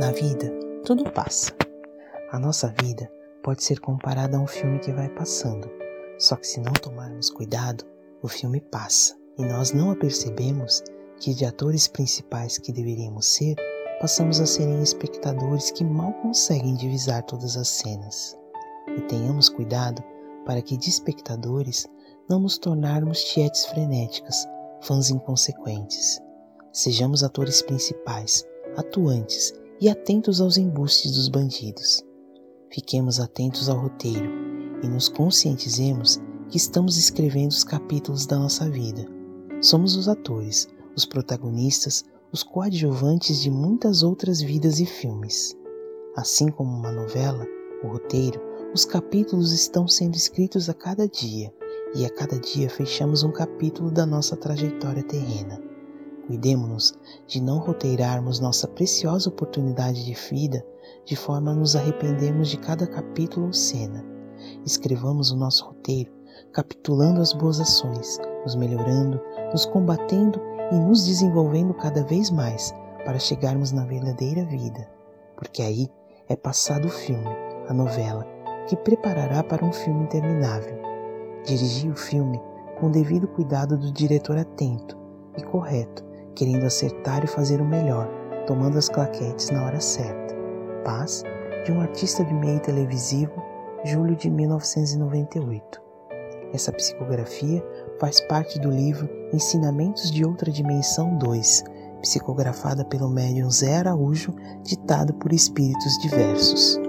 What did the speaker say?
Na vida, tudo passa. A nossa vida pode ser comparada a um filme que vai passando, só que se não tomarmos cuidado, o filme passa e nós não apercebemos que de atores principais que deveríamos ser, passamos a serem espectadores que mal conseguem divisar todas as cenas. E tenhamos cuidado para que de espectadores não nos tornarmos tietes frenéticas, fãs inconsequentes. Sejamos atores principais, atuantes e atentos aos embustes dos bandidos. Fiquemos atentos ao roteiro e nos conscientizemos que estamos escrevendo os capítulos da nossa vida. Somos os atores, os protagonistas, os coadjuvantes de muitas outras vidas e filmes. Assim como uma novela, o roteiro, os capítulos estão sendo escritos a cada dia, e a cada dia fechamos um capítulo da nossa trajetória terrena. Cuidemos-nos de não roteirarmos nossa preciosa oportunidade de vida de forma a nos arrependermos de cada capítulo ou cena. Escrevamos o nosso roteiro, capitulando as boas ações, nos melhorando, nos combatendo e nos desenvolvendo cada vez mais para chegarmos na verdadeira vida, porque aí é passado o filme, a novela, que preparará para um filme interminável. Dirigir o filme com o devido cuidado do diretor atento e correto querendo acertar e fazer o melhor, tomando as claquetes na hora certa. Paz, de um artista de meio televisivo, julho de 1998. Essa psicografia faz parte do livro Ensinamentos de Outra Dimensão 2, psicografada pelo médium Zé Araújo, ditado por espíritos diversos.